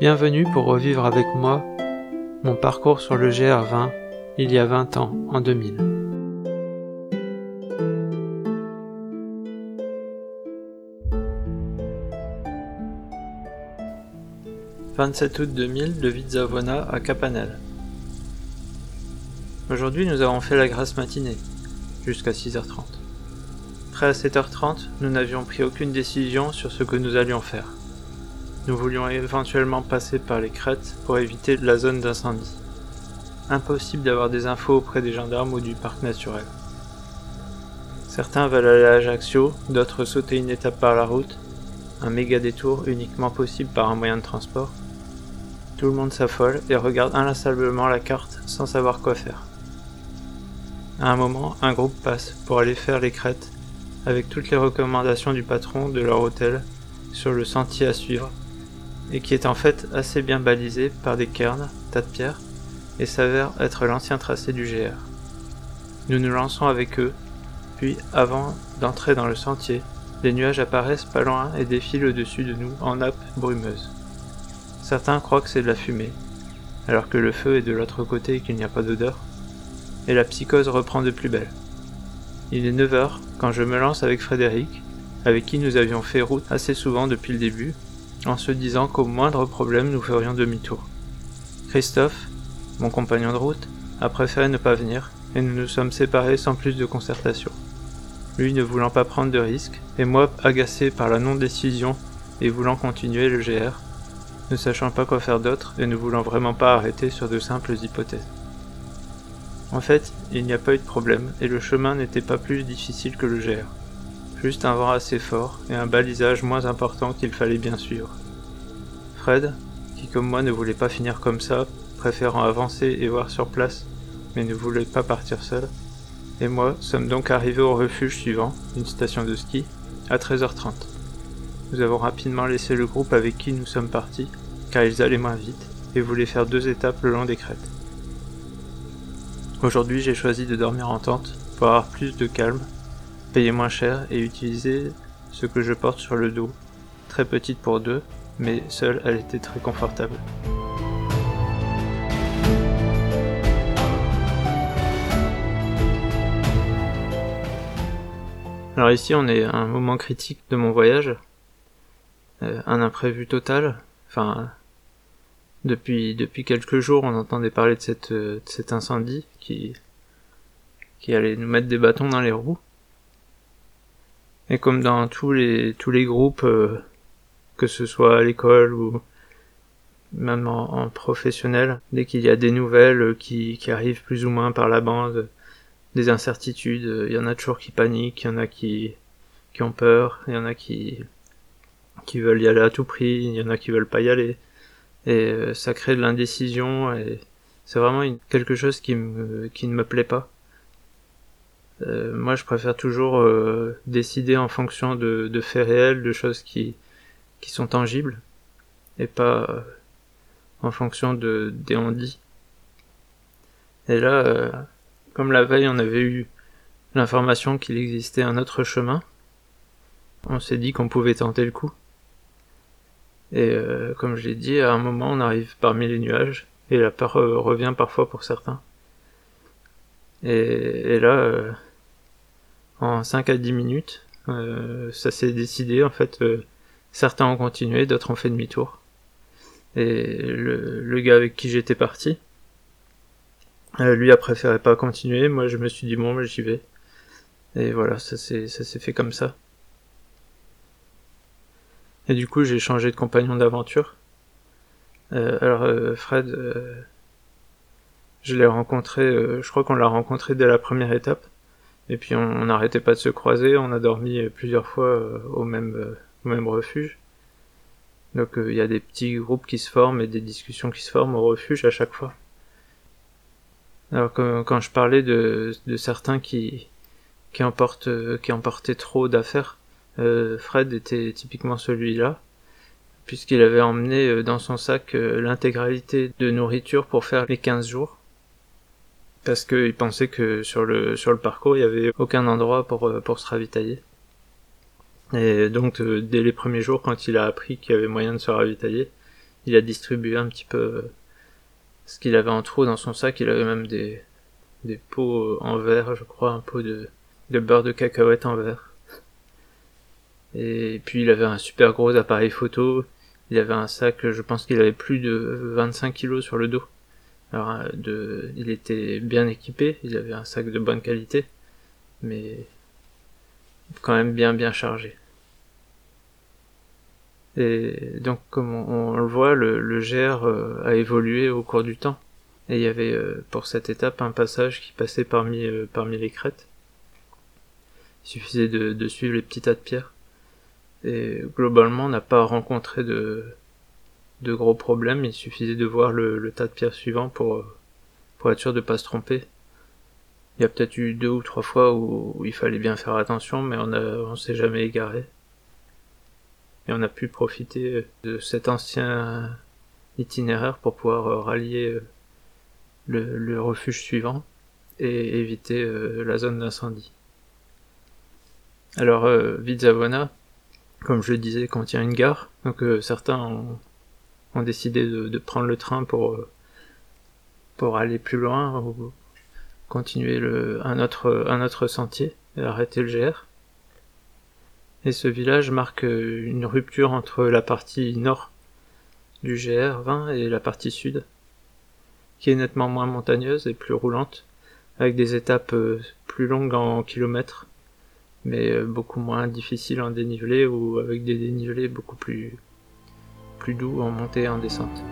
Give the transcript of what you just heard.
Bienvenue pour revivre avec moi mon parcours sur le GR20 il y a 20 ans, en 2000. « 27 août 2000 de Vizavona à Capanel. Aujourd'hui nous avons fait la grasse matinée, jusqu'à 6h30. Près à 7h30, nous n'avions pris aucune décision sur ce que nous allions faire. Nous voulions éventuellement passer par les crêtes pour éviter la zone d'incendie. Impossible d'avoir des infos auprès des gendarmes ou du parc naturel. Certains veulent aller à Ajaccio, d'autres sauter une étape par la route, un méga détour uniquement possible par un moyen de transport. Tout le monde s'affole et regarde inlassablement la carte sans savoir quoi faire. À un moment, un groupe passe pour aller faire les crêtes avec toutes les recommandations du patron de leur hôtel sur le sentier à suivre et qui est en fait assez bien balisé par des cairns, tas de pierres, et s'avère être l'ancien tracé du GR. Nous nous lançons avec eux, puis avant d'entrer dans le sentier, les nuages apparaissent pas loin et défilent au-dessus de nous en nappes brumeuses. Certains croient que c'est de la fumée, alors que le feu est de l'autre côté et qu'il n'y a pas d'odeur, et la psychose reprend de plus belle. Il est 9h quand je me lance avec Frédéric, avec qui nous avions fait route assez souvent depuis le début, en se disant qu'au moindre problème nous ferions demi-tour. Christophe, mon compagnon de route, a préféré ne pas venir, et nous nous sommes séparés sans plus de concertation. Lui ne voulant pas prendre de risques, et moi agacé par la non-décision et voulant continuer le GR, ne sachant pas quoi faire d'autre et ne voulant vraiment pas arrêter sur de simples hypothèses. En fait, il n'y a pas eu de problème, et le chemin n'était pas plus difficile que le GR juste un vent assez fort et un balisage moins important qu'il fallait bien suivre. Fred, qui comme moi ne voulait pas finir comme ça, préférant avancer et voir sur place, mais ne voulait pas partir seul, et moi sommes donc arrivés au refuge suivant, une station de ski, à 13h30. Nous avons rapidement laissé le groupe avec qui nous sommes partis, car ils allaient moins vite et voulaient faire deux étapes le long des crêtes. Aujourd'hui j'ai choisi de dormir en tente pour avoir plus de calme payer moins cher et utiliser ce que je porte sur le dos. Très petite pour deux, mais seule elle était très confortable. Alors ici on est à un moment critique de mon voyage, euh, un imprévu total, enfin depuis depuis quelques jours on entendait parler de, cette, euh, cet incendie qui qui allait nous mettre des bâtons dans les roues. Et comme dans tous les tous les groupes, euh, que ce soit à l'école ou même en, professionnel, dès qu'il y a des nouvelles qui, qui arrivent plus ou moins par la bande, des incertitudes, il y en a toujours qui paniquent, il y en a qui qui ont peur, il y en a qui qui veulent y aller à tout prix, il y en a qui veulent pas y aller, et euh, ça crée de l'indécision et c'est vraiment quelque chose qui qui ne me plaît pas. Euh, moi, je préfère toujours euh, décider en fonction de, de, faits réels, de choses qui, qui sont tangibles, et pas euh, en fonction de des on dit. Et là, comme la veille, on avait eu l'information qu'il existait un autre chemin, on s'est dit qu'on pouvait tenter le coup. Et comme je l'ai dit, à un moment, on arrive parmi les nuages, et la peur revient parfois pour certains. Et, et là, en 5 à 10 minutes. Euh, ça s'est décidé en fait. Euh, certains ont continué, d'autres ont fait demi-tour. Et le, gars avec qui j'étais parti, euh, lui a préféré pas continuer. Moi, je me suis dit bon, j'y vais. Et voilà, ça s'est fait comme ça. Et du coup, j'ai changé de compagnon d'aventure. Euh, alors Fred, je l'ai rencontré, je crois qu'on l'a rencontré dès la première étape. Et puis on n'arrêtait pas de se croiser, on a dormi plusieurs fois euh, au même, euh, au même refuge. Donc euh, il y a des petits groupes qui se forment et des discussions qui se forment au refuge à chaque fois. Alors quand, je parlais de, de certains qui, qui, emportent, qui emportaient trop d'affaires, Fred était typiquement celui-là, puisqu'il avait emmené dans son sac l'intégralité de nourriture pour faire les 15 jours parce qu'il pensait que sur le sur le parcours il y avait aucun endroit pour euh, pour se ravitailler. Et donc euh, dès les premiers jours quand il a appris qu'il y avait moyen de se ravitailler, il a distribué un petit peu ce qu'il avait en trop dans son sac. Il avait même des, des pots en verre, je crois, un pot de, de beurre de cacahuète en verre. Et puis il avait un super gros appareil photo. Il avait un sac, je pense qu'il avait plus de 25 kilos sur le dos. Alors, de, il était bien équipé, il avait un sac de bonne qualité, mais quand même bien bien chargé. Et donc, comme on, le voit, le, le GR euh, a évolué au cours du temps. Et il y avait euh, pour cette étape un passage qui passait parmi, euh, parmi les crêtes. Il suffisait de, de, suivre les petits tas de pierres. Et globalement, on n'a pas rencontré de, de gros problèmes. Il suffisait de voir le, tas de pierres suivant pour, pour être sûr de pas se tromper. Il y a peut-être eu deux ou trois fois où, il fallait bien faire attention, mais on, on s'est jamais égaré. Et on a pu profiter de cet ancien itinéraire pour pouvoir rallier le, refuge suivant et éviter euh, la zone d'incendie. Alors, euh, Vizavona, comme je le disais, contient une gare, donc euh, certains ont, ont décidé de, prendre le train pour, euh, pour aller plus loin ou continuer le, un, autre, un autre sentier et arrêter le GR. Et ce village marque une rupture entre la partie nord du GR 20 et la partie sud qui est nettement moins montagneuse et plus roulante, avec des étapes euh, plus longues en kilomètres, mais euh, beaucoup moins difficiles en dénivelé ou avec des dénivelés beaucoup plus, plus doux en montée et en descente.